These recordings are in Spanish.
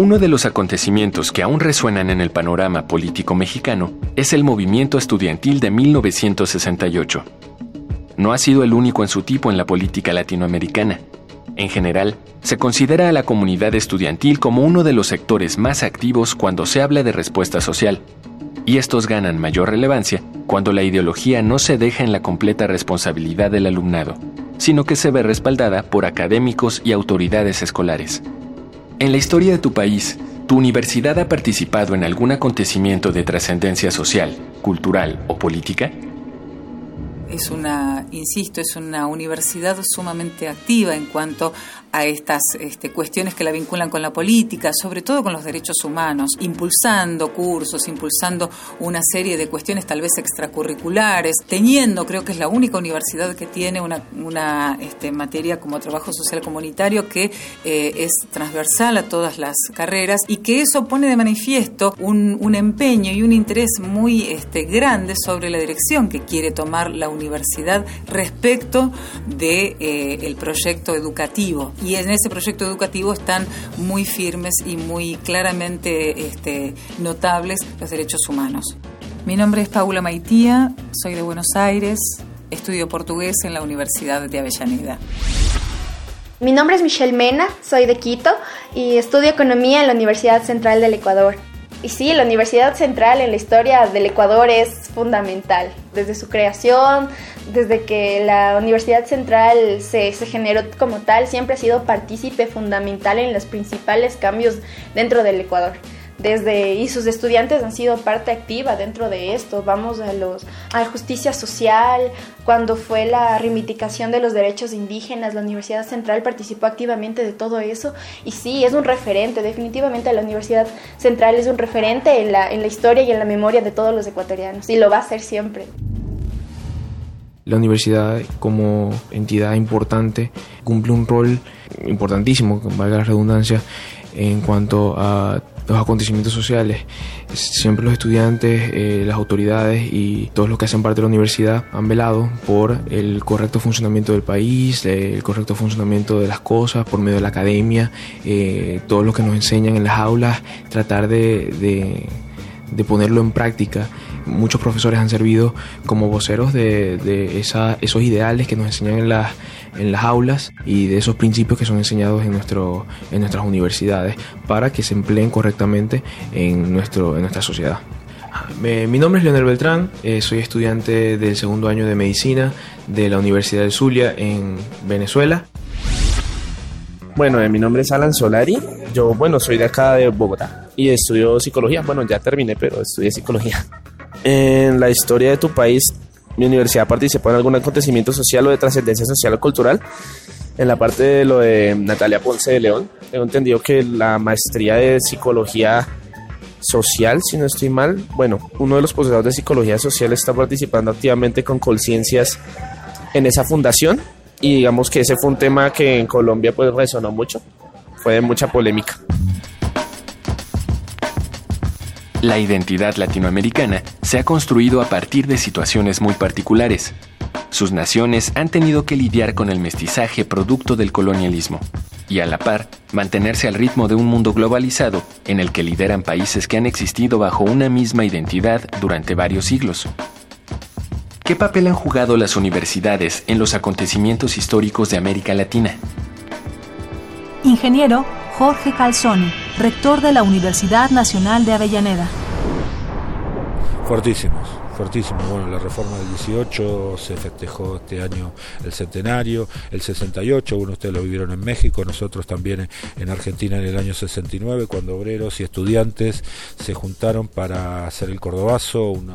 Uno de los acontecimientos que aún resuenan en el panorama político mexicano es el movimiento estudiantil de 1968. No ha sido el único en su tipo en la política latinoamericana. En general, se considera a la comunidad estudiantil como uno de los sectores más activos cuando se habla de respuesta social, y estos ganan mayor relevancia cuando la ideología no se deja en la completa responsabilidad del alumnado, sino que se ve respaldada por académicos y autoridades escolares. En la historia de tu país, ¿tu universidad ha participado en algún acontecimiento de trascendencia social, cultural o política? Es una, insisto, es una universidad sumamente activa en cuanto a estas este, cuestiones que la vinculan con la política, sobre todo con los derechos humanos, impulsando cursos, impulsando una serie de cuestiones tal vez extracurriculares, teniendo, creo que es la única universidad que tiene una, una este, materia como trabajo social comunitario que eh, es transversal a todas las carreras y que eso pone de manifiesto un, empeño y un interés muy este, grande sobre la dirección que quiere tomar la universidad respecto de eh, el proyecto educativo y en ese proyecto educativo están muy firmes y muy claramente este, notables los derechos humanos. Mi nombre es Paula Maitía, soy de Buenos Aires, estudio portugués en la Universidad de Avellaneda. Mi nombre es Michelle Mena, soy de Quito y estudio economía en la Universidad Central del Ecuador. Y sí, la Universidad Central en la historia del Ecuador es fundamental. Desde su creación, desde que la Universidad Central se, se, generó como tal, siempre ha sido partícipe fundamental en los principales cambios dentro del Ecuador desde y sus estudiantes han sido parte activa dentro de esto. Vamos a los a justicia social, cuando fue la reivindicación de los derechos indígenas, la Universidad Central participó activamente de todo eso y sí, es un referente, definitivamente la Universidad Central es un referente en la, en la historia y en la memoria de todos los ecuatorianos y lo va a ser siempre. La universidad como entidad importante cumple un rol importantísimo, valga la redundancia, en cuanto a los acontecimientos sociales. Siempre los estudiantes, eh, las autoridades y todos los que hacen parte de la universidad han velado por el correcto funcionamiento del país, el correcto funcionamiento de las cosas por medio de la academia, eh, todo lo que nos enseñan en las aulas, tratar de, de ponerlo en práctica muchos profesores han servido como voceros de, de esa, esos ideales que nos enseñan en las, en las aulas y de esos principios que son enseñados en, nuestro, en nuestras universidades para que se empleen correctamente en, nuestro, en nuestra sociedad. Mi nombre es Leonel Beltrán, eh, soy estudiante del segundo año de medicina de la Universidad de Zulia en Venezuela. Bueno, eh, mi nombre es Alan Solari, yo bueno soy de acá de Bogotá y estudio psicología, bueno ya terminé pero estudié psicología. En la historia de tu país, mi universidad participó en algún acontecimiento social o de trascendencia social o cultural. En la parte de lo de Natalia Ponce de León, tengo entendido que la maestría de psicología social, si no estoy mal, bueno, uno de los posgrados de psicología social está participando activamente con conciencias en esa fundación y digamos que ese fue un tema que en Colombia pues resonó mucho, fue de mucha polémica. La identidad latinoamericana se ha construido a partir de situaciones muy particulares. Sus naciones han tenido que lidiar con el mestizaje producto del colonialismo y a la par mantenerse al ritmo de un mundo globalizado en el que lideran países que han existido bajo una misma identidad durante varios siglos. ¿Qué papel han jugado las universidades en los acontecimientos históricos de América Latina? Ingeniero Jorge Calzoni, rector de la Universidad Nacional de Avellaneda. Fuertísimos, Bueno, la reforma del 18 se festejó este año el centenario, el 68, bueno, ustedes lo vivieron en México, nosotros también en Argentina en el año 69, cuando obreros y estudiantes se juntaron para hacer el Cordobazo, un,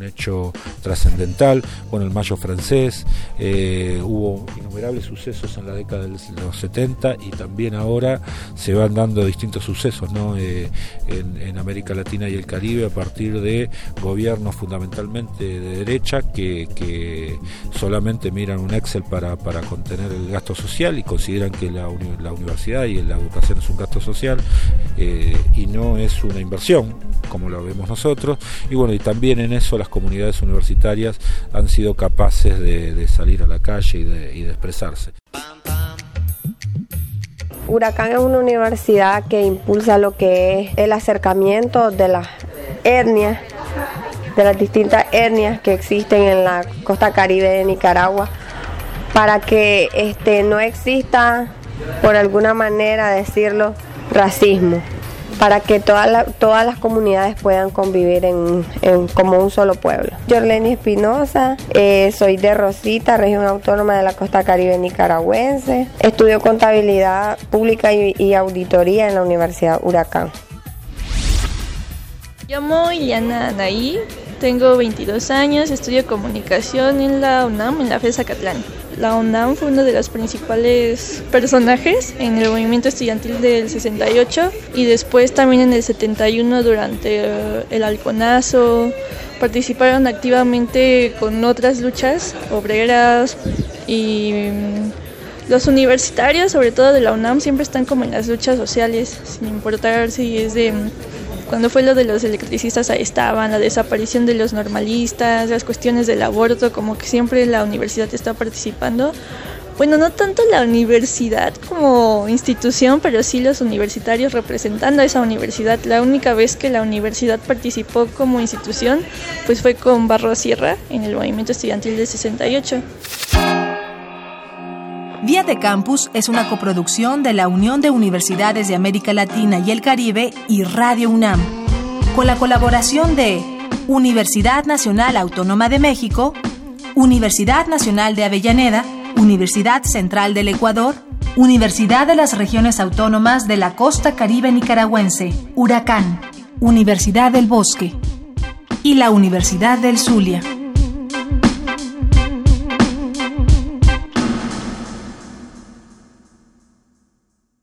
hecho trascendental, bueno, el Mayo francés, eh, hubo innumerables sucesos en la década de los 70 y también ahora se van dando distintos sucesos ¿no? Eh, en, América Latina y el Caribe a partir de gobiernos fundamentalmente de derecha que, que solamente miran un Excel para, para, contener el gasto social y consideran que la, la universidad y la educación es un gasto social eh, y no es una inversión como lo vemos nosotros y bueno y también en eso las comunidades universitarias han sido capaces de, salir a la calle y de, y de expresarse. Huracán es una universidad que impulsa lo que es el acercamiento de las etnias, de las distintas etnias que existen en la costa caribe de Nicaragua, para que este, no exista, por alguna manera decirlo, racismo para que todas todas las comunidades puedan convivir en, como un solo pueblo. Jorleni Espinosa, eh, soy de Rosita, región autónoma de la costa caribe nicaragüense. Estudio contabilidad pública y, auditoría en la Universidad Huracán. Llamo Iliana Anaí, tengo 22 años, estudio comunicación en la UNAM, en la FESA Catlán. La UNAM fue uno de los principales personajes en el movimiento estudiantil del 68 y después también en el 71 durante eh, el halconazo. Participaron activamente con otras luchas obreras y mm, los universitarios, sobre todo de la UNAM, siempre están como en las luchas sociales, sin importar si es de mm, cuando fue lo de los electricistas ahí estaban, la desaparición de los normalistas, las cuestiones del aborto, como que siempre la universidad está participando. Bueno, no tanto la universidad como institución, pero sí los universitarios representando a esa universidad. La única vez que la universidad participó como institución, pues fue con Barro Sierra en el movimiento estudiantil del 68. Vía de Campus es una coproducción de la Unión de Universidades de América Latina y el Caribe y Radio UNAM, con la colaboración de Universidad Nacional Autónoma de México, Universidad Nacional de Avellaneda, Universidad Central del Ecuador, Universidad de las Regiones Autónomas de la Costa Caribe Nicaragüense, Huracán, Universidad del Bosque y la Universidad del Zulia.